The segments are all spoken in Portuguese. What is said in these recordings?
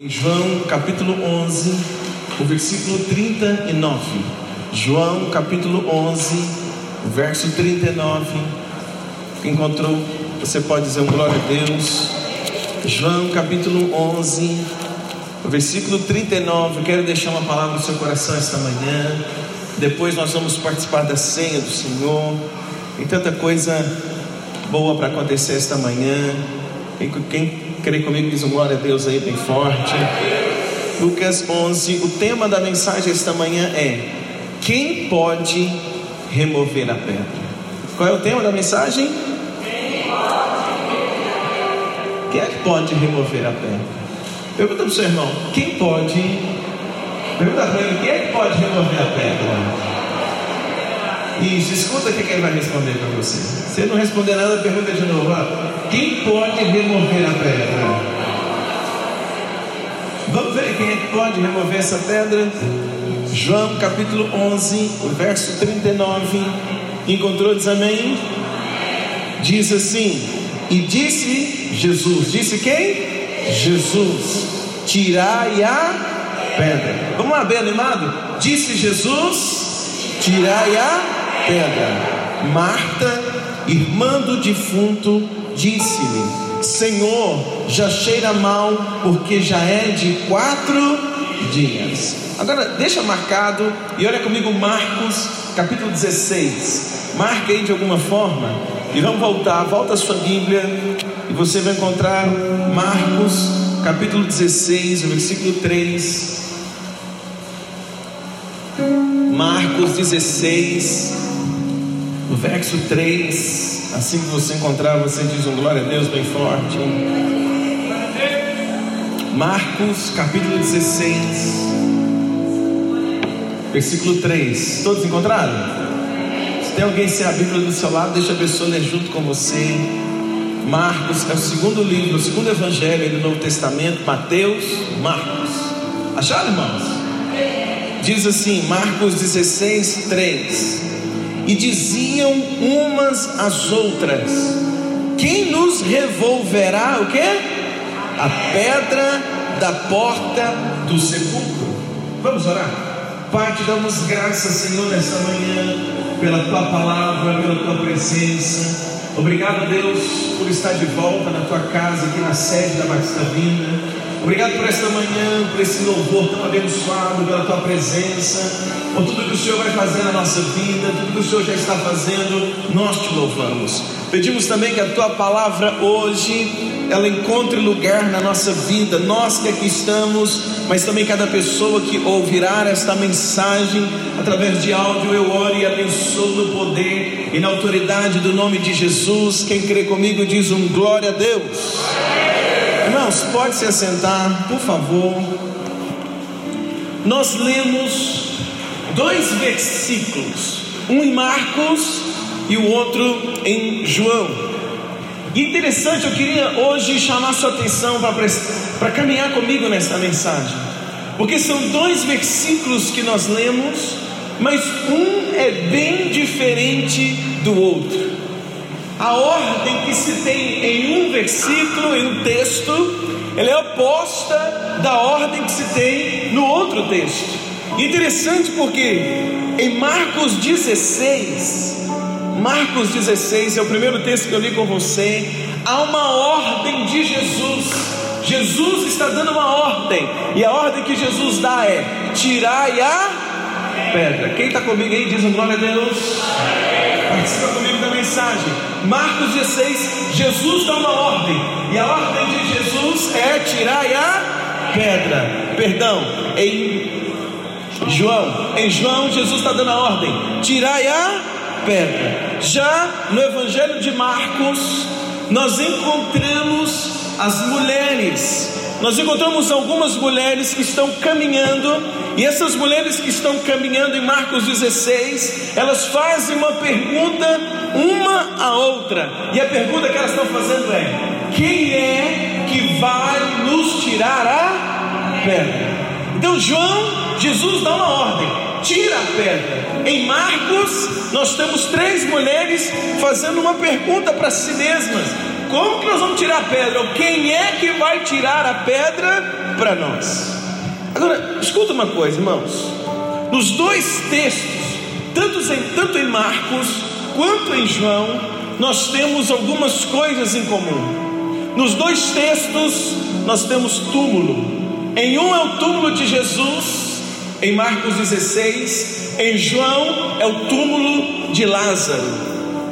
João capítulo 11, o versículo 39. João capítulo 11, o verso 39. Encontrou? Você pode dizer um glória a Deus. João capítulo 11, o versículo 39. Eu quero deixar uma palavra no seu coração esta manhã. Depois nós vamos participar da ceia do Senhor. Tem tanta coisa boa para acontecer esta manhã. Quem crê comigo, diz um glória a Deus aí bem forte. Lucas 11, o tema da mensagem esta manhã é: Quem pode remover a pedra? Qual é o tema da mensagem? Quem é que pode remover a pedra? Pergunta para o seu irmão: Quem pode? Pergunta para ele: Quem é que pode remover a pedra? Isso, escuta o que ele vai responder para você. Se ele não responder nada, pergunta de novo. Quem pode remover a pedra? Vamos ver quem é que pode remover essa pedra? João capítulo 11, o verso 39. Encontrou, diz amém? Diz assim: E disse Jesus, disse quem? Jesus, tirai a pedra. Vamos lá, bem animado? Disse Jesus, tirai a pedra. Marta, irmã do defunto, disse-lhe: Senhor, já cheira mal, porque já é de quatro dias. Agora, deixa marcado e olha comigo Marcos, capítulo 16. Marca aí de alguma forma e vamos voltar. Volta a sua Bíblia e você vai encontrar Marcos, capítulo 16, versículo 3. Marcos 16, no verso 3, assim que você encontrar, você diz um glória a Deus bem forte. Marcos capítulo 16, versículo 3. Todos encontraram? Se tem alguém sem a Bíblia do seu lado, deixa a pessoa ler junto com você. Marcos é o segundo livro, o segundo evangelho do Novo Testamento, Mateus, Marcos. Acharam, irmãos? Diz assim, Marcos 16, 3 e diziam umas às outras: Quem nos revolverá o que? A pedra da porta do sepulcro. Vamos orar. Pai, te damos graças, Senhor, nesta manhã, pela tua palavra, pela tua presença. Obrigado, Deus, por estar de volta na tua casa, aqui na sede da Batista Vinda. Obrigado por esta manhã, por esse louvor tão abençoado, pela tua presença, por tudo que o Senhor vai fazer na nossa vida, tudo que o Senhor já está fazendo, nós te louvamos. Pedimos também que a tua palavra hoje ela encontre lugar na nossa vida, nós que aqui estamos, mas também cada pessoa que ouvirá esta mensagem através de áudio, eu oro e abençoo no poder e na autoridade do nome de Jesus. Quem crê comigo diz um glória a Deus. Irmãos, pode se assentar, por favor. Nós lemos dois versículos, um em Marcos e o outro em João. E interessante, eu queria hoje chamar sua atenção para caminhar comigo nessa mensagem, porque são dois versículos que nós lemos, mas um é bem diferente do outro. A ordem que se tem em um versículo, em um texto, ela é oposta da ordem que se tem no outro texto. Interessante porque em Marcos 16, Marcos 16 é o primeiro texto que eu li com você, há uma ordem de Jesus. Jesus está dando uma ordem, e a ordem que Jesus dá é: tirai a pedra. Quem está comigo aí diz um glória a Deus. Participa comigo da mensagem. Marcos 16, Jesus dá uma ordem, e a ordem de Jesus é tirar a pedra. Perdão, em João, em João, Jesus está dando a ordem: tirai a pedra. Já no Evangelho de Marcos, nós encontramos as mulheres nós encontramos algumas mulheres que estão caminhando, e essas mulheres que estão caminhando em Marcos 16, elas fazem uma pergunta uma a outra, e a pergunta que elas estão fazendo é: quem é que vai nos tirar a pedra? Então, João, Jesus dá uma ordem: tira a pedra. Em Marcos, nós temos três mulheres fazendo uma pergunta para si mesmas: como que nós vamos tirar a pedra? Ou quem é que vai tirar a pedra para nós? Agora, escuta uma coisa, irmãos. Nos dois textos, tanto em, tanto em Marcos quanto em João, nós temos algumas coisas em comum. Nos dois textos, nós temos túmulo. Em um é o túmulo de Jesus, em Marcos 16, em João é o túmulo de Lázaro.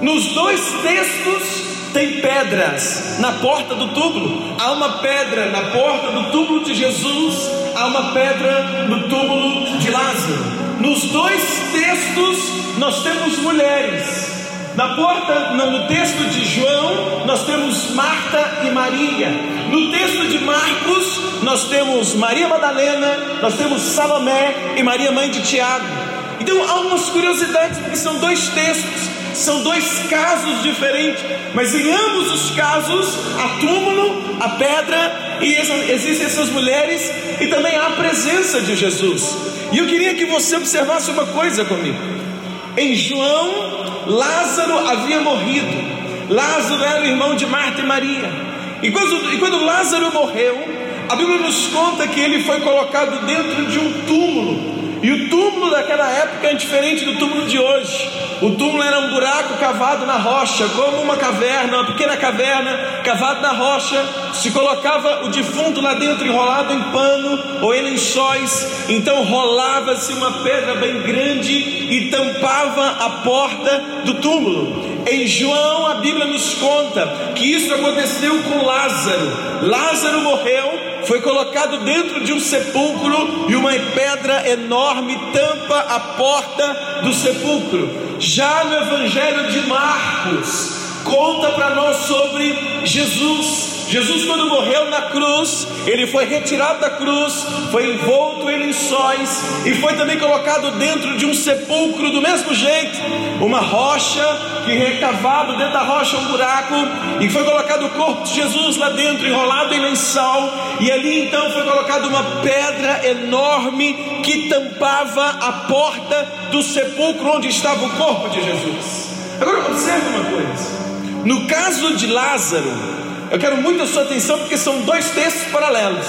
Nos dois textos tem pedras na porta do túmulo. Há uma pedra na porta do túmulo de Jesus, há uma pedra no túmulo de Lázaro. Nos dois textos nós temos mulheres. Na porta, no texto de João, nós temos Marta e Maria. No texto de Marcos, nós temos Maria Madalena, nós temos Salomé e Maria mãe de Tiago. Então há umas curiosidades, porque são dois textos. São dois casos diferentes, mas em ambos os casos há túmulo, a pedra e existem essas mulheres e também há a presença de Jesus. E eu queria que você observasse uma coisa comigo. Em João, Lázaro havia morrido. Lázaro era o irmão de Marta e Maria. E quando, e quando Lázaro morreu, a Bíblia nos conta que ele foi colocado dentro de um túmulo. E o túmulo daquela época é diferente do túmulo de hoje. O túmulo era um buraco cavado na rocha, como uma caverna, uma pequena caverna cavada na rocha. Se colocava o defunto lá dentro, enrolado em pano ou em lençóis. Então rolava-se uma pedra bem grande e tampava a porta do túmulo. Em João, a Bíblia nos conta que isso aconteceu com Lázaro. Lázaro morreu foi colocado dentro de um sepulcro e uma pedra enorme tampa a porta do sepulcro. Já no Evangelho de Marcos, conta para nós sobre Jesus. Jesus, quando morreu na cruz, ele foi retirado da cruz, foi envolto em lençóis e foi também colocado dentro de um sepulcro do mesmo jeito, uma rocha que recavado dentro da rocha um buraco e foi colocado o corpo de Jesus lá dentro, enrolado em lençol, e ali então foi colocada uma pedra enorme que tampava a porta do sepulcro onde estava o corpo de Jesus. Agora observe uma coisa. No caso de Lázaro, eu quero muito a sua atenção porque são dois textos paralelos.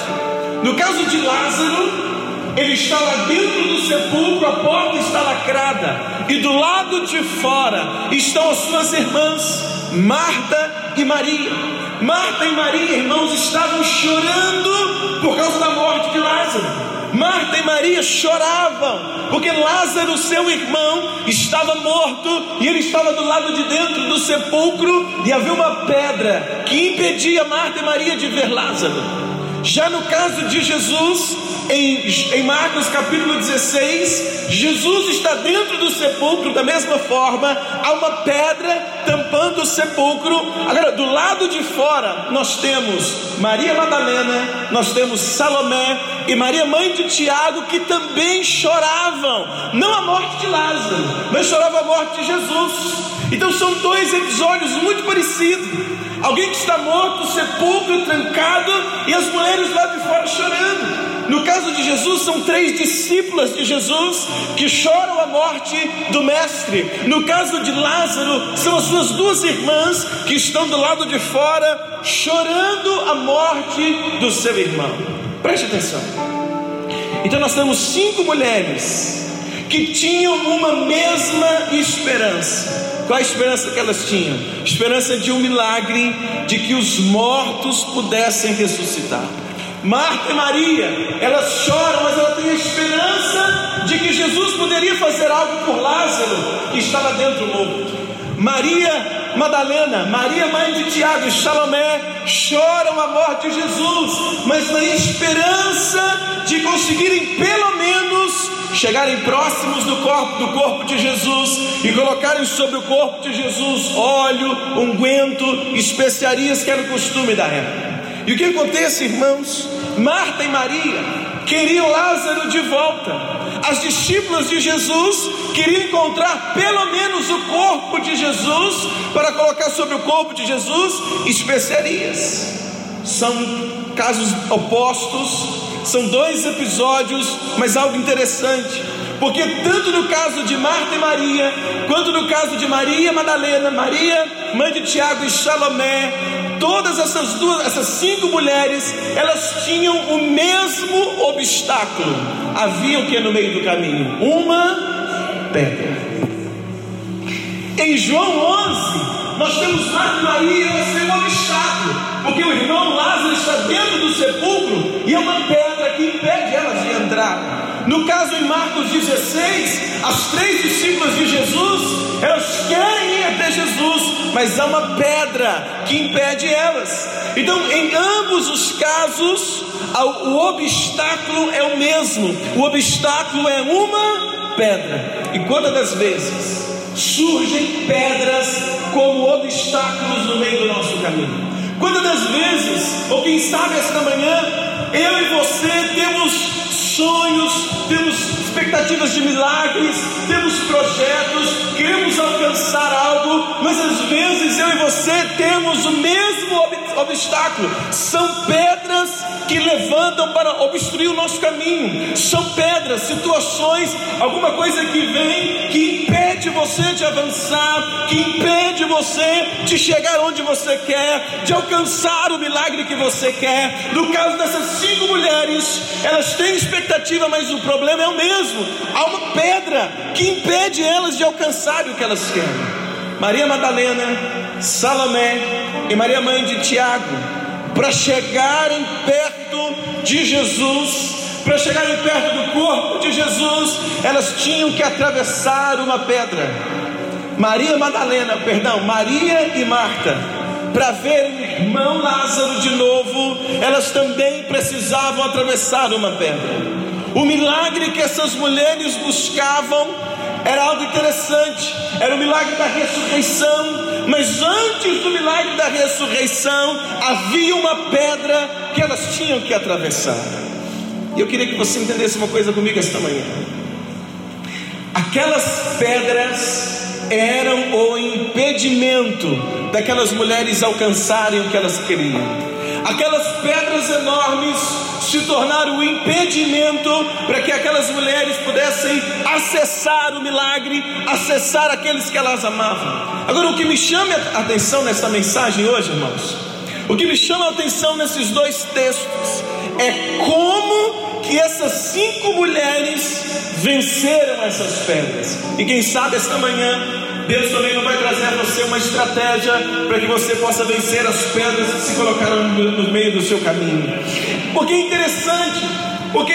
No caso de Lázaro, ele está lá dentro do sepulcro, a porta está lacrada, e do lado de fora estão as suas irmãs, Marta e Maria. Marta e Maria, irmãos, estavam chorando por causa da morte de Lázaro. Marta e Maria choravam, porque Lázaro, seu irmão, estava morto e ele estava do lado de dentro do sepulcro e havia uma pedra que impedia Marta e Maria de ver Lázaro. Já no caso de Jesus, em, em, Marcos capítulo 16, Jesus está dentro do sepulcro da mesma forma, há uma pedra tampando o sepulcro. Agora, do lado de fora, nós temos Maria Madalena, nós temos Salomé e Maria, mãe de Tiago, que também choravam, não a morte de Lázaro, mas choravam a morte de Jesus. Então, são dois episódios muito parecidos. Alguém que está morto, sepulcro trancado e as mulheres lá de fora chorando. No caso de Jesus, são três discípulas de Jesus que choram a morte do Mestre. No caso de Lázaro, são as suas duas irmãs que estão do lado de fora chorando a morte do seu irmão. Preste atenção. Então, nós temos cinco mulheres que tinham uma mesma esperança. Qual a esperança que elas tinham? Esperança de um milagre, de que os mortos pudessem ressuscitar. Marta e Maria, elas choram, mas ela tem a esperança de que Jesus poderia fazer algo por Lázaro, que estava dentro morto. Maria Madalena, Maria mãe de Tiago e Salomé choram a morte de Jesus, mas na esperança de conseguirem pelo menos chegarem próximos do corpo, do corpo de Jesus e colocarem sobre o corpo de Jesus óleo, unguento, especiarias que era o costume da época. E o que acontece, irmãos? Marta e Maria queriam Lázaro de volta. As discípulas de Jesus queriam encontrar pelo menos o corpo de Jesus para colocar sobre o corpo de Jesus especiarias. São casos opostos, são dois episódios, mas algo interessante. Porque tanto no caso de Marta e Maria, quanto no caso de Maria Madalena, Maria, mãe de Tiago e Salomé, todas essas duas, essas cinco mulheres, elas tinham o mesmo obstáculo. Havia o que no meio do caminho? Uma pedra. Em João 11, nós temos Marta e Maria, elas um obstáculo, porque o irmão Lázaro está dentro do sepulcro e é uma pedra que impede elas de entrar. No caso em Marcos 16, as três discípulas de Jesus, elas querem ir até Jesus, mas há uma pedra que impede elas. Então, em ambos os casos, o obstáculo é o mesmo. O obstáculo é uma pedra. E quantas das vezes surgem pedras como obstáculos no meio do nosso caminho? Quantas das vezes, ou quem sabe esta manhã, eu e você temos sonhos, temos expectativas de milagres, temos projetos, queremos alcançar algo, mas às vezes eu e você temos o mesmo obstáculo. São pedras que levantam para obstruir o nosso caminho. São pedras, situações, alguma coisa que vem que impede você de avançar, que impede você de chegar onde você quer, de alcançar o milagre que você quer. No caso dessas cinco mulheres, elas têm expectativa, mas o problema é o mesmo. Há uma pedra que impede elas de alcançar o que elas querem. Maria Madalena, Salomé e Maria mãe de Tiago, para chegarem perto de Jesus, para chegarem perto do corpo de Jesus, elas tinham que atravessar uma pedra. Maria Madalena, perdão, Maria e Marta, para ver o irmão Lázaro de novo, elas também precisavam atravessar uma pedra. O milagre que essas mulheres buscavam era algo interessante, era o milagre da ressurreição, mas antes do milagre da ressurreição havia uma pedra que elas tinham que atravessar. E eu queria que você entendesse uma coisa comigo esta manhã. Aquelas pedras eram o impedimento daquelas mulheres alcançarem o que elas queriam. Aquelas pedras enormes se tornar o impedimento para que aquelas mulheres pudessem acessar o milagre, acessar aqueles que elas amavam. Agora, o que me chama a atenção nessa mensagem hoje, irmãos, o que me chama a atenção nesses dois textos é como que essas cinco mulheres venceram essas pedras. E quem sabe esta manhã Deus também não vai trazer a você uma estratégia para que você possa vencer as pedras que se colocaram no meio do seu caminho. Porque é interessante, porque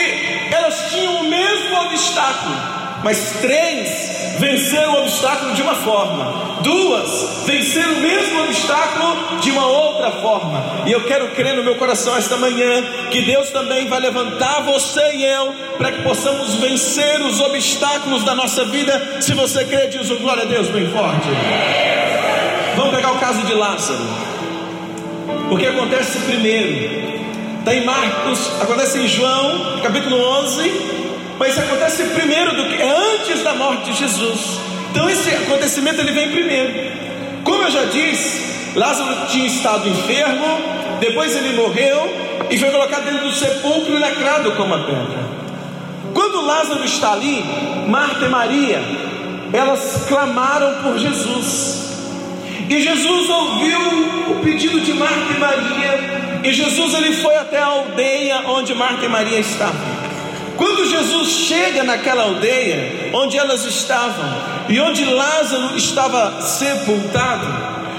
elas tinham o mesmo obstáculo, mas três venceram o obstáculo de uma forma, duas venceram o mesmo obstáculo de uma outra forma. E eu quero crer no meu coração esta manhã que Deus também vai levantar você e eu para que possamos vencer os obstáculos da nossa vida. Se você crê, diz um glória a Deus bem forte. Vamos pegar o caso de Lázaro. O que acontece primeiro? Está em Marcos, acontece em João, capítulo 11 mas acontece primeiro do que é antes da morte de Jesus. Então esse acontecimento ele vem primeiro. Como eu já disse, Lázaro tinha estado enfermo, depois ele morreu e foi colocado dentro do sepulcro e lacrado com uma pedra. Quando Lázaro está ali, Marta e Maria, elas clamaram por Jesus. E Jesus ouviu o pedido de Marta e Maria, e Jesus ele foi até a aldeia onde Marta e Maria estavam. Quando Jesus chega naquela aldeia onde elas estavam e onde Lázaro estava sepultado,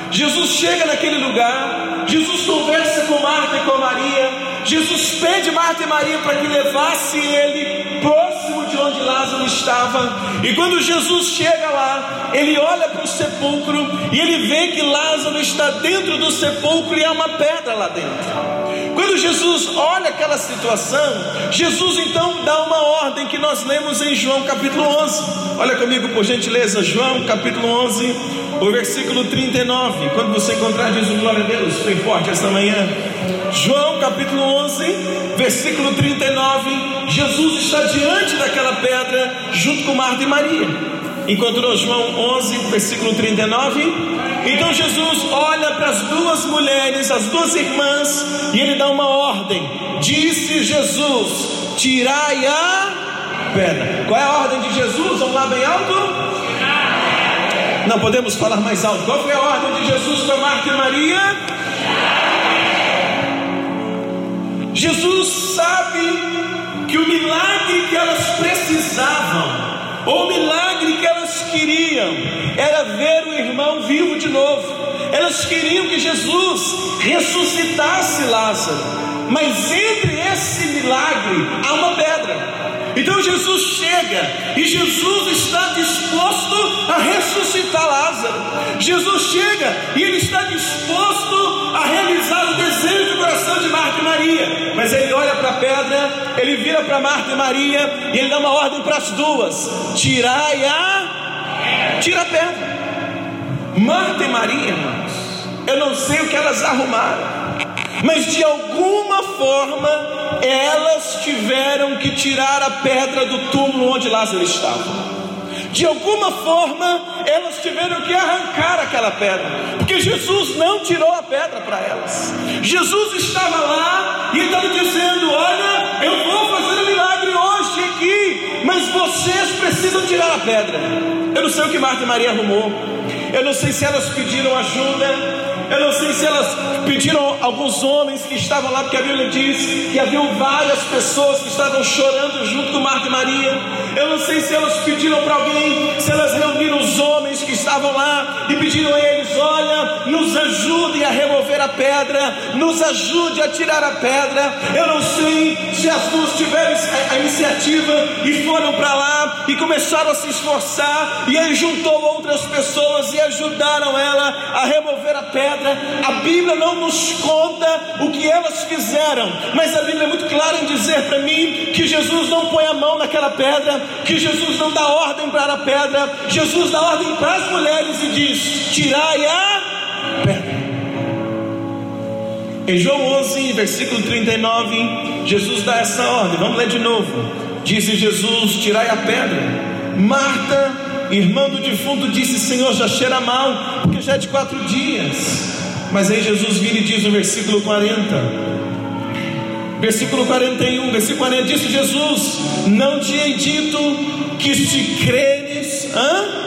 Jesus chega naquele lugar, Jesus conversa com Marta e com Maria, Jesus pede Marta e Maria para que levasse ele próximo de onde Lázaro estava. E quando Jesus chega lá, ele olha para o sepulcro e ele vê que Lázaro está dentro do sepulcro e há uma pedra lá dentro. Quando Jesus olha aquela situação, Jesus então dá uma ordem que nós lemos em João capítulo 11. Olha comigo por gentileza, João capítulo 11, o versículo 39. Quando você encontrar, diz um glória a Deus, bem forte esta manhã. João capítulo 11, versículo 39. Jesus está diante daquela pedra, junto com Marta e Maria. Encontrou João 11, versículo 39. Então Jesus olha para as duas mulheres, as duas irmãs, e ele dá uma ordem. Disse Jesus: Tirai a pedra. Qual é a ordem de Jesus? Vamos lá bem alto? Não podemos falar mais alto. Qual foi a ordem de Jesus para Marta e Maria? Jesus sabe que o milagre que elas precisavam, o milagre que elas queriam, era ver o irmão vivo de novo. Elas queriam que Jesus ressuscitasse Lázaro, mas entre esse milagre há uma pedra. Então Jesus chega e Jesus está disposto a ressuscitar Lázaro. Jesus chega e ele está disposto a realizar o desejo do coração de Marta e Maria. Mas ele olha para a pedra, ele vira para Marta e Maria e ele dá uma ordem para as duas: tirai a, tira a pedra. Marta e Maria, irmãos, eu não sei o que elas arrumaram mas de alguma forma elas tiveram que tirar a pedra do túmulo onde Lázaro estava. De alguma forma elas tiveram que arrancar aquela pedra, porque Jesus não tirou a pedra para elas. Jesus estava lá e estava dizendo: Olha, eu vou fazer um milagre hoje aqui, mas vocês precisam tirar a pedra. Eu não sei o que Marta e Maria arrumou, eu não sei se elas pediram ajuda, eu não sei se elas pediram alguns homens que estavam lá, porque a Bíblia diz que haviam várias pessoas que estavam chorando junto com Marta e Maria. Eu não sei se elas pediram para alguém, se elas reuniram os homens que estavam lá e pediram a eles: olha, nos ajudem a remover a pedra, nos ajude a tirar a pedra. Eu não sei se as duas tiveram a iniciativa e foram para lá e começaram a se esforçar, e aí juntou outras pessoas e ajudaram ela a remover a pedra. A Bíblia não nos conta o que elas fizeram, mas a Bíblia é muito clara em dizer para mim que Jesus não põe a mão naquela pedra, que Jesus não dá ordem para a pedra, Jesus dá ordem para as mulheres e diz: tirai a pedra. Em João 11, versículo 39, Jesus dá essa ordem. Vamos ler de novo. Disse Jesus: Tirai a pedra. Marta irmã do defunto disse: Senhor, já cheira mal, porque já é de quatro dias. Mas aí Jesus vira e diz no versículo 40, versículo 41, versículo 40: Disse Jesus: Não te hei dito que se creres, hã?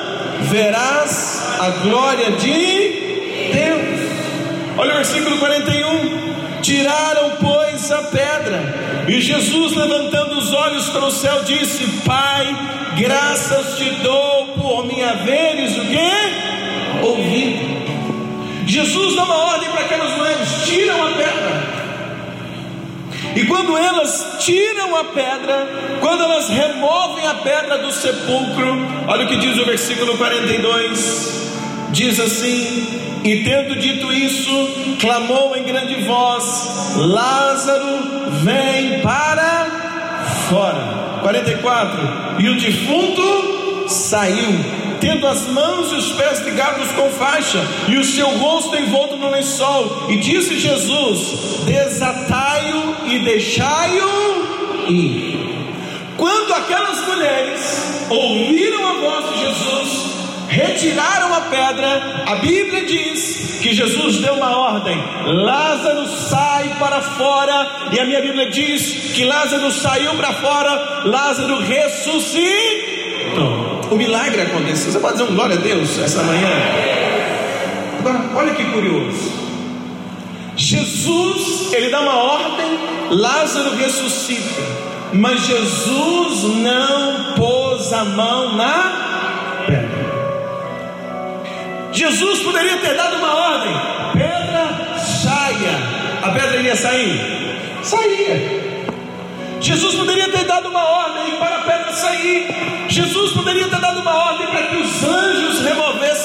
verás a glória de Deus. Olha o versículo 41. Tiraram, pois, a pedra, e Jesus, levantando os olhos para o céu, disse: Pai, graças te dou por me haveres o que? Ouvido. Jesus dá uma ordem para aquelas mulheres: tiram a pedra. E quando elas tiram a pedra, quando elas removem a pedra do sepulcro, olha o que diz o versículo 42: diz assim: E tendo dito isso, clamou em grande voz: Lázaro, vem para fora. 44. E o defunto saiu, tendo as mãos e os pés ligados com faixa, e o seu rosto envolto no lençol. E disse Jesus: Desatai-o e deixai-o ir. Quando aquelas mulheres ouviram a voz de Jesus, retiraram a pedra, a Bíblia diz que Jesus deu uma ordem: Lázaro sai para fora, e a minha Bíblia diz que Lázaro saiu para fora, Lázaro ressuscitou. O milagre aconteceu. Você pode dizer um glória a Deus essa manhã? Agora, olha que curioso. Jesus, ele dá uma ordem, Lázaro ressuscita, mas Jesus não pôs a mão na pedra. Jesus poderia ter dado uma ordem: pedra, saia. A pedra iria sair? Saía. Jesus poderia ter dado uma ordem para a pedra sair. Jesus poderia ter dado uma ordem para que os anjos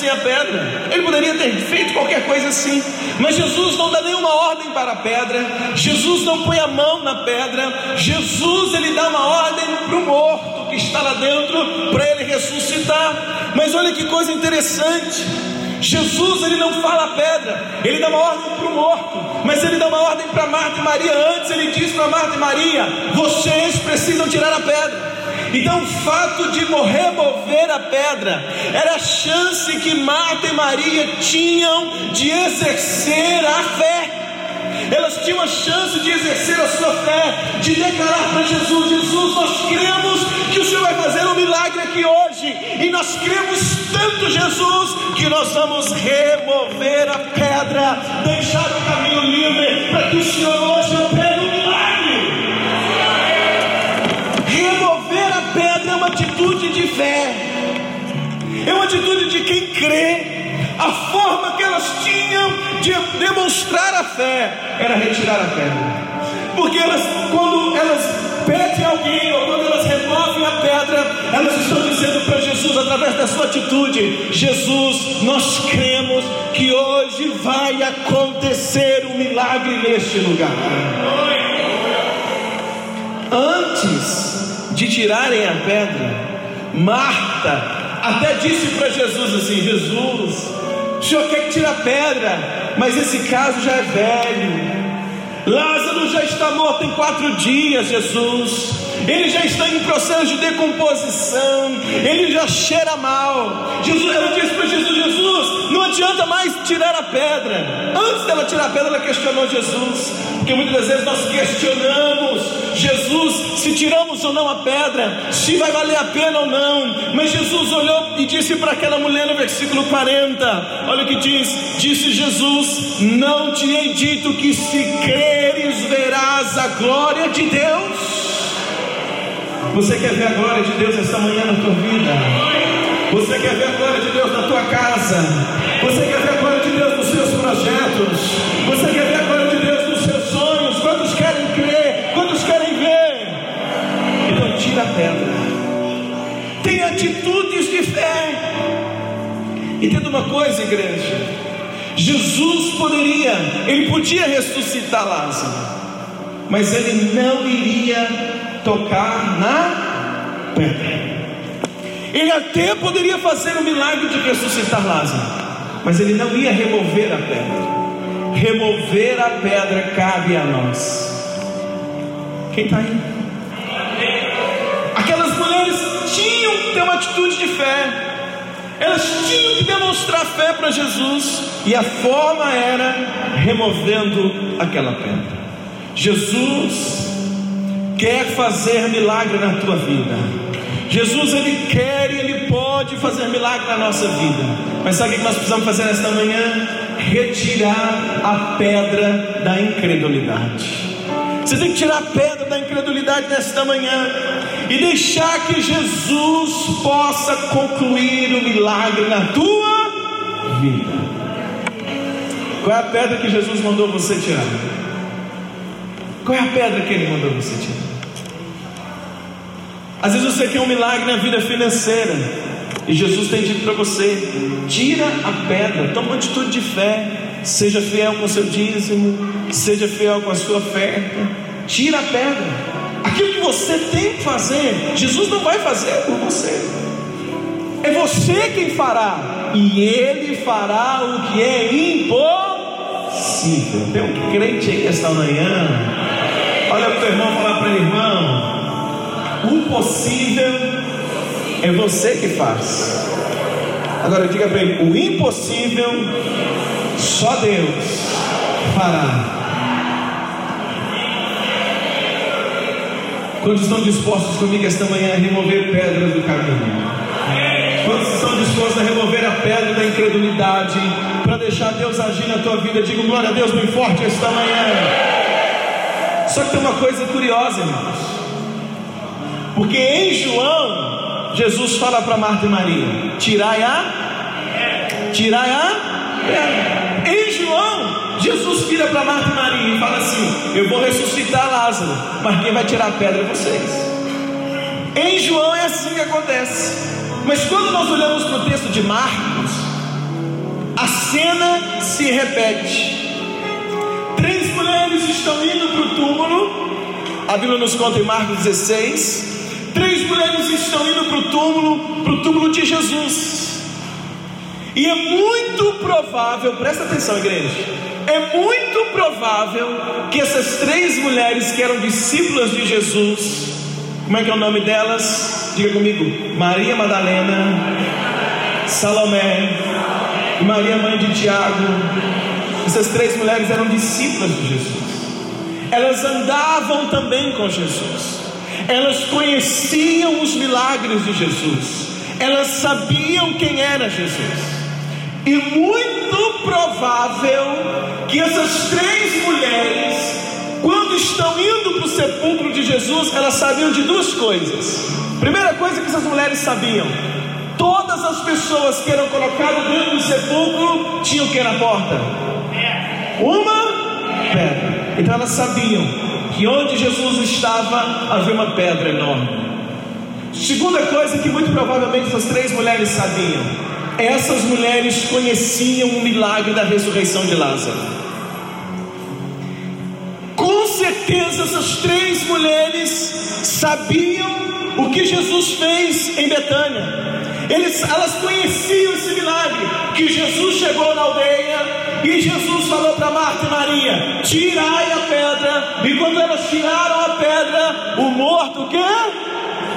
removessem a pedra. Ele poderia ter feito qualquer coisa assim. Mas Jesus não dá nenhuma ordem para a pedra. Jesus não põe a mão na pedra. Jesus ele dá uma ordem para o morto que está lá dentro para ele ressuscitar. Mas olha que coisa interessante. Jesus ele não fala a pedra, ele dá uma ordem para o morto, mas ele dá uma ordem para Marta e Maria. Antes ele diz para Marta e Maria: vocês precisam tirar a pedra. Então, o fato de remover a pedra era a chance que Marta e Maria tinham de exercer a fé. Elas tinham a chance de exercer a sua fé, de declarar para Jesus: Jesus, nós cremos que o Senhor vai fazer um milagre aqui hoje, e nós cremos tanto, Jesus, que nós vamos remover a pedra, deixar o caminho livre para que o Senhor hoje atitude de fé, é uma atitude de quem crê. A forma que elas tinham de demonstrar a fé era retirar a pedra, porque elas, quando elas pedem alguém ou quando elas removem a pedra, elas estão dizendo para Jesus, através da sua atitude: Jesus, nós cremos que hoje vai acontecer um milagre neste lugar. Antes de tirarem a pedra, Marta até disse para Jesus assim: Jesus, o senhor quer que tire a pedra, mas esse caso já é velho. Lázaro já está morto em quatro dias, Jesus. Ele já está em processo de decomposição, ele já cheira mal. Jesus, ela disse para Jesus: Jesus, não adianta mais tirar a pedra. Antes dela tirar a pedra, ela questionou Jesus, porque muitas vezes nós questionamos Jesus se tiramos ou não a pedra, se vai valer a pena ou não. Mas Jesus olhou e disse para aquela mulher no versículo 40: Olha o que diz: Disse Jesus: Não te hei dito que se creres verás a glória de Deus. Você quer ver a glória de Deus esta manhã na tua vida? Você quer ver a glória de Deus na tua casa? Você quer ver a glória de Deus nos seus projetos? Você quer ver a glória de Deus nos seus sonhos? Quantos querem crer? Quantos querem ver? Então tira a pedra. Tem atitudes de fé. Entenda uma coisa, igreja. Jesus poderia, ele podia ressuscitar Lázaro, mas ele não iria tocar na pedra. Ele até poderia fazer o milagre de ressuscitar Lázaro, mas ele não ia remover a pedra. Remover a pedra cabe a nós. Quem está aí? Aquelas mulheres tinham que ter uma atitude de fé. Elas tinham que demonstrar fé para Jesus, e a forma era removendo aquela pedra. Jesus quer fazer milagre na tua vida. Jesus, Ele quer e Ele pode fazer milagre na nossa vida. Mas sabe o que nós precisamos fazer nesta manhã? Retirar a pedra da incredulidade. Você tem que tirar a pedra da incredulidade nesta manhã e deixar que Jesus possa concluir o milagre na tua vida. Qual é a pedra que Jesus mandou você tirar? Qual é a pedra que ele mandou você tirar? Às vezes você quer um milagre na vida financeira. E Jesus tem dito para você: tira a pedra, toma uma atitude de fé, seja fiel com o seu dízimo, seja fiel com a sua oferta, tira a pedra. Aquilo que você tem que fazer, Jesus não vai fazer por você. É você quem fará, e Ele fará o que é impossível. Tem um crente aí esta manhã. Olha para o teu irmão falar para ele, irmão. O possível é você que faz. Agora diga para ele: o impossível só Deus fará. Quantos estão dispostos comigo esta manhã a remover pedras do caminho? Dispostos a remover a pedra da incredulidade para deixar Deus agir na tua vida? Digo glória a Deus bem forte esta manhã. Só que tem uma coisa curiosa, irmãos. Porque em João, Jesus fala para Marta e Maria: tirai a, tirai a Em João, Jesus vira para Marta e Maria e fala assim: Eu vou ressuscitar Lázaro, mas quem vai tirar a pedra é vocês. Em João é assim que acontece. Mas quando nós olhamos para o texto de Marcos, a cena se repete. Três mulheres estão indo para o túmulo. A Bíblia nos conta em Marcos 16 Três mulheres estão indo para o túmulo, para o túmulo de Jesus. E é muito provável, presta atenção, igreja. É muito provável que essas três mulheres que eram discípulas de Jesus, como é que é o nome delas? Diga comigo: Maria Madalena, Salomé e Maria, mãe de Tiago. Essas três mulheres eram discípulas de Jesus. Elas andavam também com Jesus elas conheciam os milagres de Jesus, elas sabiam quem era Jesus, e muito provável que essas três mulheres quando estão indo para o sepulcro de Jesus, elas sabiam de duas coisas. Primeira coisa que essas mulheres sabiam: todas as pessoas que eram colocadas dentro do sepulcro tinham que na porta? Uma pedra. Então elas sabiam que onde Jesus estava havia uma pedra enorme. Segunda coisa que muito provavelmente essas três mulheres sabiam: essas mulheres conheciam o milagre da ressurreição de Lázaro certeza essas três mulheres sabiam o que Jesus fez em Betânia. Eles, elas conheciam esse milagre, que Jesus chegou na aldeia e Jesus falou para Marta e Maria: tirai a pedra. E quando elas tiraram a pedra, o morto o quê?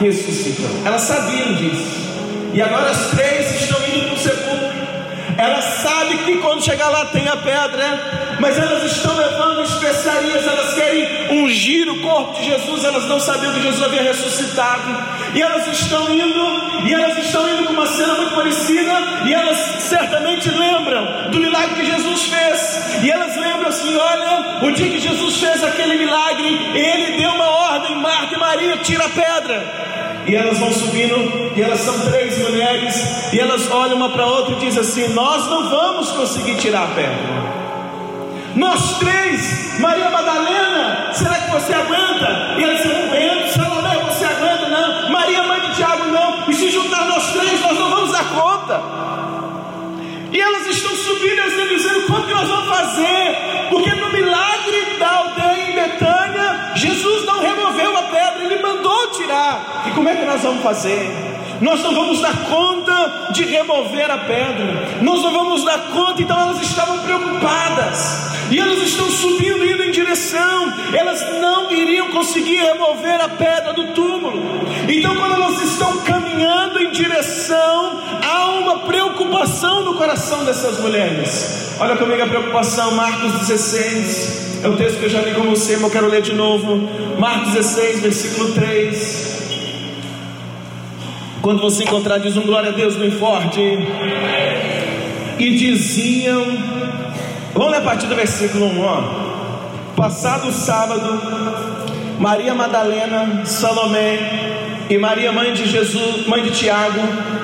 Ressuscitou. Elas sabiam disso. E agora as três estão indo para o sepulcro. Elas sabem que quando chegar lá tem a pedra, mas elas estão levando especiarias, elas querem ungir o corpo de Jesus, elas não sabiam que Jesus havia ressuscitado, e elas estão indo, e elas estão indo com uma cena muito parecida, e elas certamente lembram do milagre que Jesus fez, e elas lembram assim: olha, o dia que Jesus fez aquele milagre, ele deu uma ordem, Marta e Maria, tira a pedra. E elas vão subindo, e elas são três mulheres, e elas olham uma para outra e dizem assim: Nós não vamos conseguir tirar a pedra. Nós três, Maria Madalena, será que você aguenta? E ela disse: Não aguento, Salomé, você aguenta? Não, Maria, mãe de Tiago, não. E se juntar nós três, nós não vamos dar conta. E elas estão subindo e dizendo: Como que nós vamos fazer? Porque como é que nós vamos fazer? Nós não vamos dar conta de remover a pedra, nós não vamos dar conta, então elas estavam preocupadas, e elas estão subindo, indo em direção, elas não iriam conseguir remover a pedra do túmulo, então quando elas estão caminhando em direção, há uma preocupação no coração dessas mulheres. Olha comigo a preocupação, Marcos 16, é um texto que eu já li com você, mas eu quero ler de novo. Marcos 16, versículo 3. Quando você encontrar, diz um glória a Deus bem forte. E diziam, vamos ler a partir do versículo 1, ó. Passado o sábado, Maria Madalena, Salomé e Maria, mãe de Jesus, mãe de Tiago,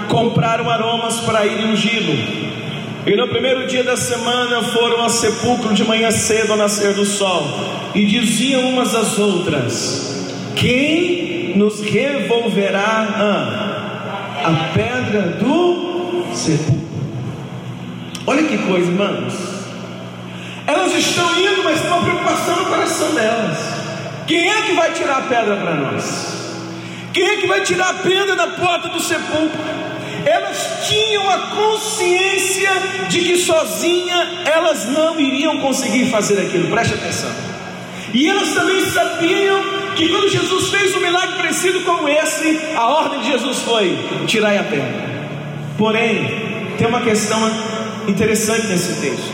compraram aromas para ir ungí-lo. E no primeiro dia da semana foram ao sepulcro de manhã cedo ao nascer do sol, e diziam umas às outras: Quem nos revolverá? Ah, a pedra do sepulcro. Olha que coisa, irmãos. Elas estão indo, mas tem uma preocupação no coração delas. Quem é que vai tirar a pedra para nós? Quem é que vai tirar a pedra da porta do sepulcro? Elas tinham a consciência de que sozinha elas não iriam conseguir fazer aquilo. Preste atenção. E elas também sabiam que quando Jesus fez um milagre parecido como esse, a ordem de Jesus foi: tirai a pedra. Porém, tem uma questão interessante nesse texto.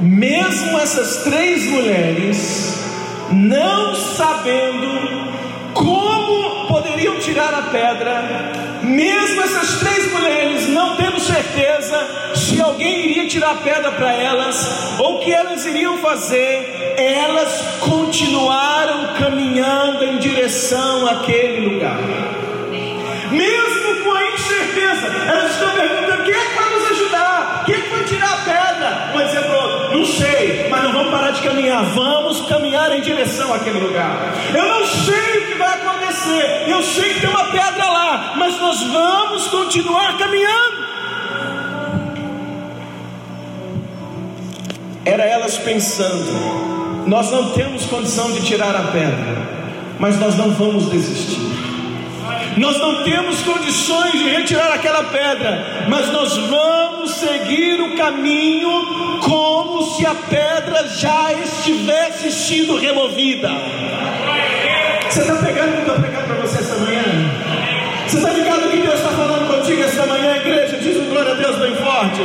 Mesmo essas três mulheres, não sabendo como poderiam tirar a pedra, mesmo essas três mulheres não tendo certeza se alguém iria tirar pedra para elas ou o que elas iriam fazer, elas continuaram caminhando em direção àquele lugar. Mesmo com a incerteza, elas estão perguntando: quem é que vai nos ajudar? Quem é que vai tirar a pedra? Mas é não sei, mas não vamos parar de caminhar, vamos caminhar em direção àquele lugar. Eu não sei o que vai acontecer, eu sei que tem uma pedra lá, mas nós vamos continuar caminhando. Era elas pensando: nós não temos condição de tirar a pedra, mas nós não vamos desistir. Nós não temos condições de retirar aquela pedra, mas nós vamos seguir o caminho como se a pedra já estivesse sido removida. Você está pegando o que eu estou pregando para você essa manhã? Você está ligado que Deus está falando contigo essa manhã, igreja? Diz um glória a Deus bem forte.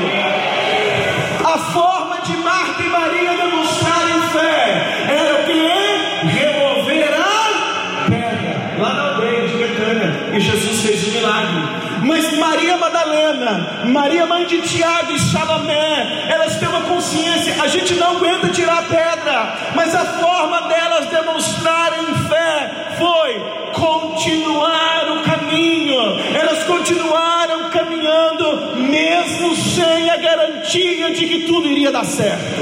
A forma de Marta e Maria demonstrarem Madalena, Maria mãe de Tiago e Salomé, elas têm uma consciência, a gente não aguenta tirar a pedra, mas a forma delas demonstrarem fé foi continuar o caminho. Elas continuaram caminhando mesmo sem a garantia de que tudo iria dar certo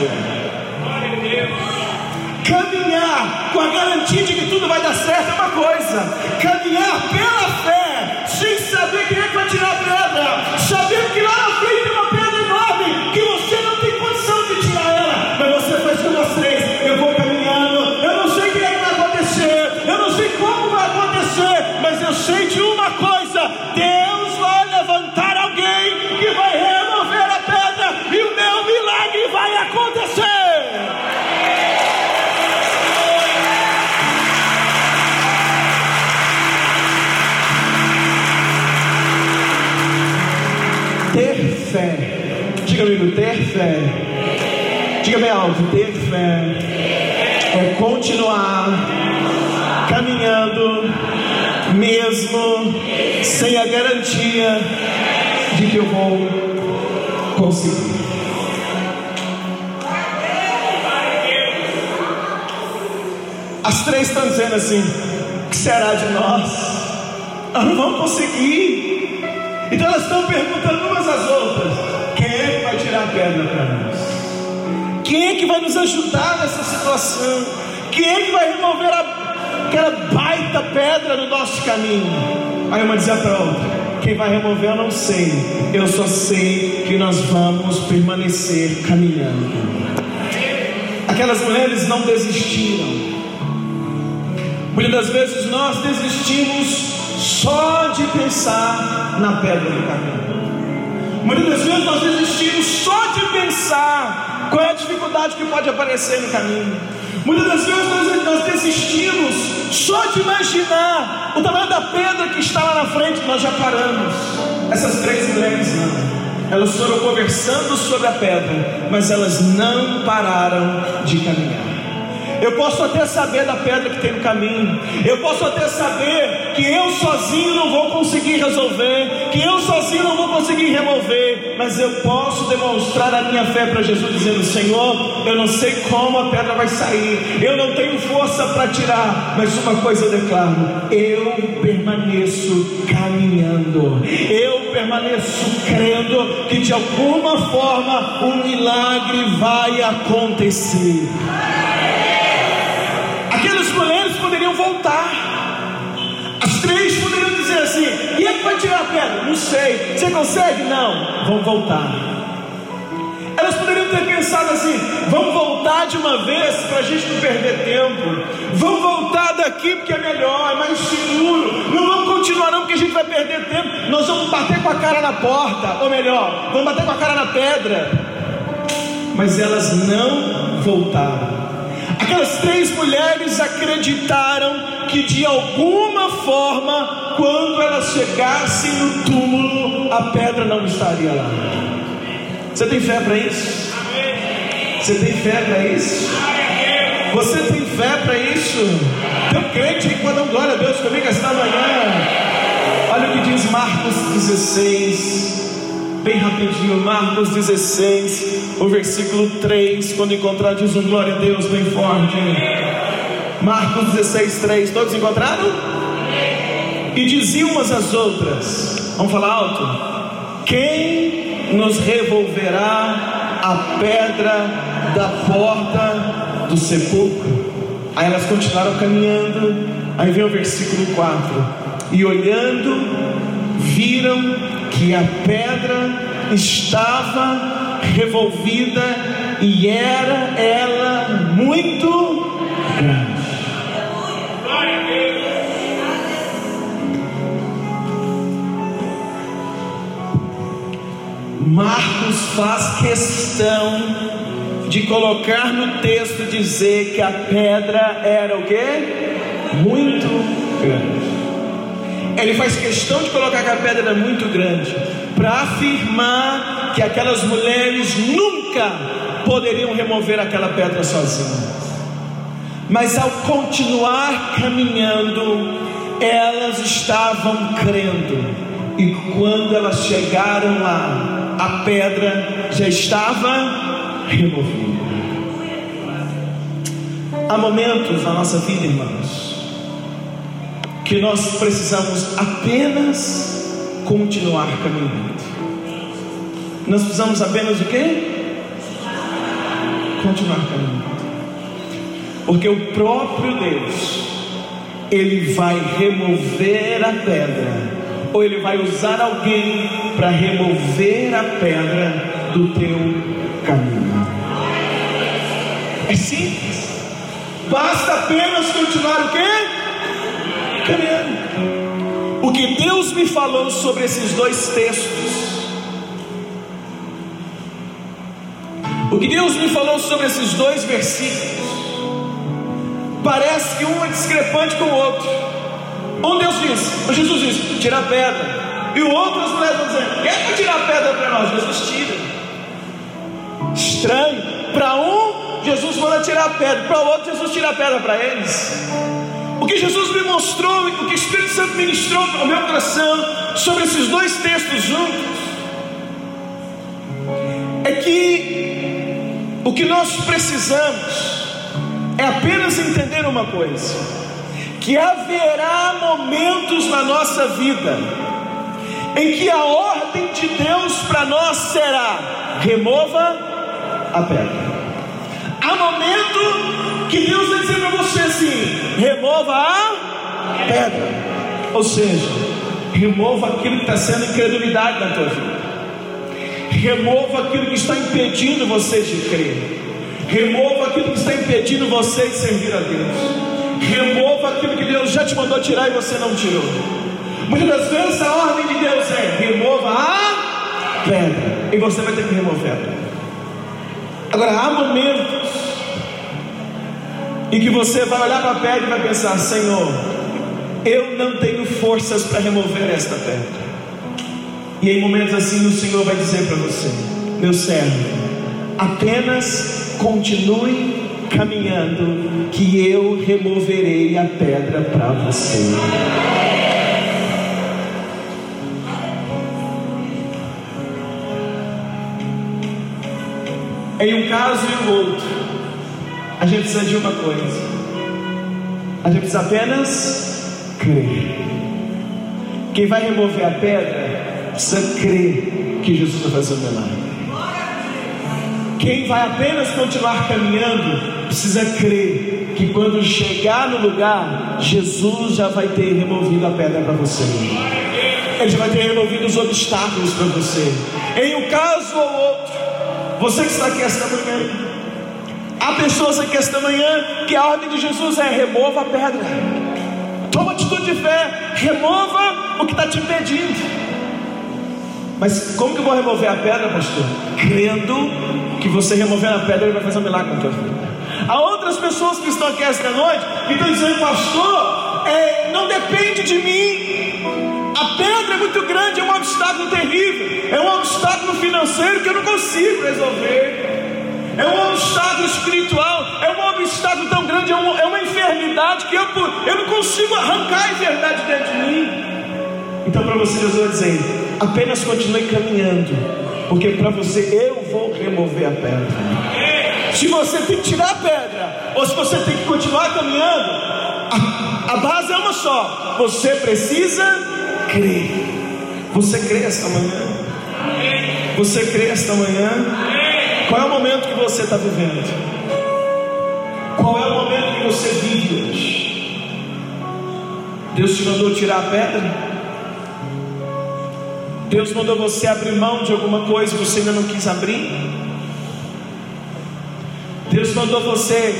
caminhar com a garantia de que tudo vai dar certo é uma coisa, caminhar pela fé, sem a garantia de que eu vou conseguir. As três estão dizendo assim: o que será de nós? Nós não vamos conseguir. Então elas estão perguntando umas às outras: quem é que vai tirar a pedra para nós? Quem é que vai nos ajudar nessa situação? Quem é que vai remover a, aquela baita pedra do nosso caminho? Aí uma dizia para outra: quem vai remover eu não sei, eu só sei que nós vamos permanecer caminhando. Aquelas mulheres não desistiram. Muitas das vezes nós desistimos só de pensar na pedra do caminho. Muitas das vezes nós desistimos só de pensar qual é a dificuldade que pode aparecer no caminho. Muitas das vezes nós, desistimos só de imaginar o tamanho da pedra que está lá na frente, nós já paramos. Essas três mulheres não. Elas foram conversando sobre a pedra, mas elas não pararam de caminhar. Eu posso até saber da pedra que tem no caminho. Eu posso até saber que eu sozinho não vou conseguir resolver, que eu sozinho não vou conseguir remover, mas eu posso demonstrar a minha fé para Jesus dizendo: Senhor, eu não sei como a pedra vai sair. Eu não tenho força para tirar, mas uma coisa eu declaro: eu permaneço caminhando. Eu permaneço crendo que de alguma forma um milagre vai acontecer voltar. As três poderiam dizer assim: e ele vai tirar a pedra? Não sei. Você consegue? Não. Vão voltar. Elas poderiam ter pensado assim: vamos voltar de uma vez para a gente não perder tempo. Vamos voltar daqui porque é melhor, é mais seguro. Não vamos continuar, não, porque a gente vai perder tempo. Nós vamos bater com a cara na porta, ou melhor, vamos bater com a cara na pedra. Mas elas não voltaram. Aquelas três mulheres acreditaram que de alguma forma, quando elas chegassem no túmulo, a pedra não estaria lá. Você tem fé para isso? Você tem fé para isso? Você tem fé para isso? Teu crente aí pode dar glória a Deus comigo esta manhã. Olha o que diz Marcos 16 bem rapidinho, Marcos 16, o versículo 3, quando encontrar, diz um glória a Deus bem forte. Marcos 16, 3, todos encontraram? E diziam umas às outras, vamos falar alto: quem nos revolverá a pedra da porta do sepulcro? Aí elas continuaram caminhando, aí vem o versículo 4: e olhando, viram que a pedra estava revolvida e era ela muito grande. Marcos faz questão de colocar no texto dizer que a pedra era o que? Muito grande. Ele faz questão de colocar que a pedra era muito grande, para afirmar que aquelas mulheres nunca poderiam remover aquela pedra sozinhas. Mas ao continuar caminhando, elas estavam crendo, e quando elas chegaram lá, a pedra já estava removida. Há momentos na nossa vida, irmãos, que nós precisamos apenas continuar caminhando. Nós precisamos apenas o quê? Continuar caminhando. Porque o próprio Deus, Ele vai remover a pedra, ou Ele vai usar alguém para remover a pedra do teu caminho. É simples. Basta apenas continuar o quê? O que Deus me falou sobre esses dois textos. O que Deus me falou sobre esses dois versículos. Parece que um é discrepante com o outro. Um Deus diz, Jesus diz, tira a pedra. E o outro as mulheres vão dizer, quer que tirar a pedra para nós? Jesus tira. Estranho. Para um Jesus manda tirar a pedra, para o outro, Jesus tira a pedra para eles. Que Jesus me mostrou, o que o Espírito Santo ministrou ao meu coração sobre esses dois textos juntos, é que o que nós precisamos é apenas entender uma coisa: que haverá momentos na nossa vida em que a ordem de Deus para nós será: remova a pedra. Há momento que Deus vai dizer para você assim: remova a pedra, ou seja, remova aquilo que está sendo incredulidade na tua vida, remova aquilo que está impedindo você de crer, remova aquilo que está impedindo você de servir a Deus, remova aquilo que Deus já te mandou tirar e você não tirou. Muitas das vezes a ordem de Deus é: remova a pedra, e você vai ter que remover. Agora, há momentos em que você vai olhar para a pedra e vai pensar: Senhor, eu não tenho forças para remover esta pedra. E em momentos assim, o Senhor vai dizer para você: Meu servo, apenas continue caminhando, que eu removerei a pedra para você. Em um caso e o outro, a gente precisa de uma coisa: a gente precisa apenas crer. Quem vai remover a pedra precisa crer que Jesus vai fazer o milagre. Quem vai apenas continuar caminhando precisa crer que quando chegar no lugar, Jesus já vai ter removido a pedra para você. Ele já vai ter removido os obstáculos para você. Em um caso ou outro, você que está aqui esta manhã, há pessoas aqui esta manhã que a ordem de Jesus é remova a pedra. Toma atitude de fé, remova o que está te impedindo. Mas como que eu vou remover a pedra, pastor? Crendo que você removendo a pedra, ele vai fazer um milagre na tua vida. Há outras pessoas que estão aqui esta noite que estão dizendo, pastor, é, não depende de mim. A pedra é muito grande, é um obstáculo terrível, é um obstáculo financeiro que eu não consigo resolver, é um obstáculo espiritual, é um obstáculo tão grande, é, um, é uma enfermidade que eu, eu não consigo arrancar a enfermidade dentro de mim. Então, para você, Jesus vai dizer: apenas continue caminhando, porque para você eu vou remover a pedra. Se você tem que tirar a pedra, ou se você tem que continuar caminhando, a, a base é uma só: você precisa crê. Você crê esta manhã? Você crê esta manhã? Qual é o momento que você está vivendo? Qual é o momento que você vive hoje? Deus te mandou tirar a pedra? Deus mandou você abrir mão de alguma coisa que você ainda não quis abrir? Deus mandou você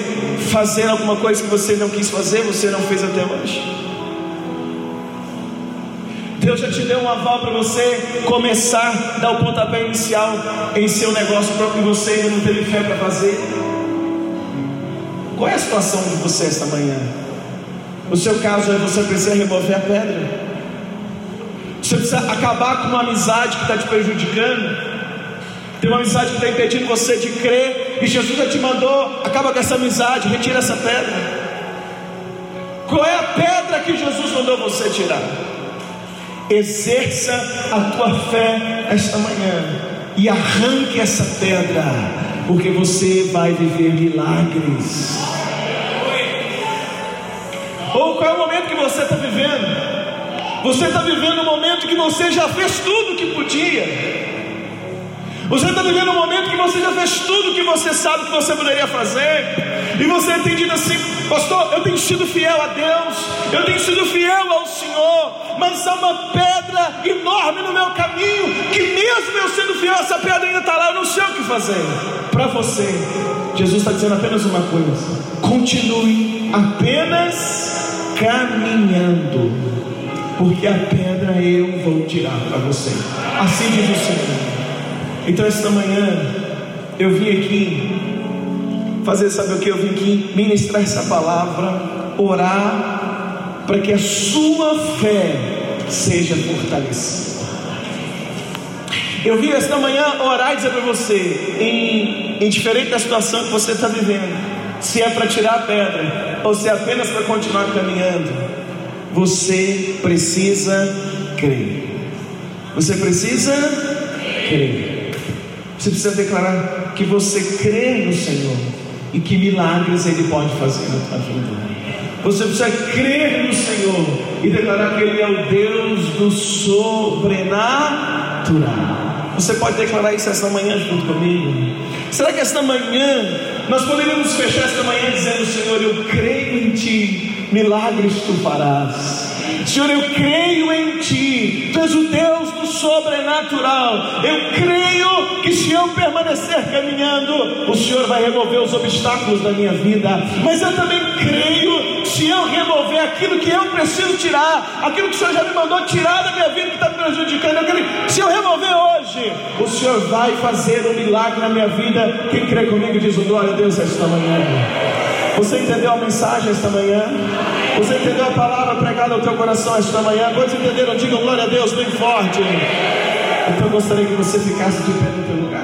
fazer alguma coisa que você não quis fazer, você não fez até hoje? Deus já te deu um aval para você começar, dar o pontapé inicial em seu negócio próprio que você ainda não teve fé para fazer. Qual é a situação de você esta manhã? O seu caso é você precisa remover a pedra. Você precisa acabar com uma amizade que está te prejudicando. Tem uma amizade que está impedindo você de crer. E Jesus já te mandou, acaba com essa amizade, retira essa pedra. Qual é a pedra que Jesus mandou você tirar? Exerça a tua fé esta manhã e arranque essa pedra, porque você vai viver milagres. Ou qual é o momento que você está vivendo? Você está vivendo um momento que você já fez tudo que podia. Você está vivendo um momento que você já fez tudo que você sabe que você poderia fazer. E você tem dito assim, pastor, eu tenho sido fiel a Deus, eu tenho sido fiel ao Senhor, mas há uma pedra enorme no meu caminho, que mesmo eu sendo fiel, essa pedra ainda está lá, eu não sei o que fazer. Para você, Jesus está dizendo apenas uma coisa: continue apenas caminhando, porque a pedra eu vou tirar para você. Assim diz o Senhor. Então, esta manhã, eu vim aqui fazer, sabe o que? Eu vim aqui ministrar essa palavra, orar, para que a sua fé seja fortalecida. Eu vim esta manhã orar e dizer para você, em, indiferente da situação que você está vivendo, se é para tirar a pedra ou se é apenas para continuar caminhando, você precisa crer. Você precisa crer. Você precisa declarar que você crê no Senhor e que milagres Ele pode fazer na tua vida. Você precisa crer no Senhor e declarar que Ele é o Deus do sobrenatural. Você pode declarar isso esta manhã junto comigo? Será que esta manhã nós poderíamos fechar esta manhã dizendo: Senhor, eu creio em Ti, milagres Tu farás. Senhor, eu creio em Ti, Tu és o Deus do sobrenatural. Eu creio que se eu permanecer caminhando, o Senhor vai remover os obstáculos da minha vida. Mas eu também creio, se eu remover aquilo que eu preciso tirar, aquilo que o Senhor já me mandou tirar da minha vida que está me prejudicando, eu creio, se eu remover hoje, o Senhor vai fazer um milagre na minha vida. Quem crê comigo diz o glória a Deus esta manhã. Você entendeu a mensagem esta manhã? Você entendeu a palavra pregada ao teu coração esta manhã? Quantos entenderam? Digam glória a Deus bem forte. Então eu gostaria que você ficasse de pé no teu lugar.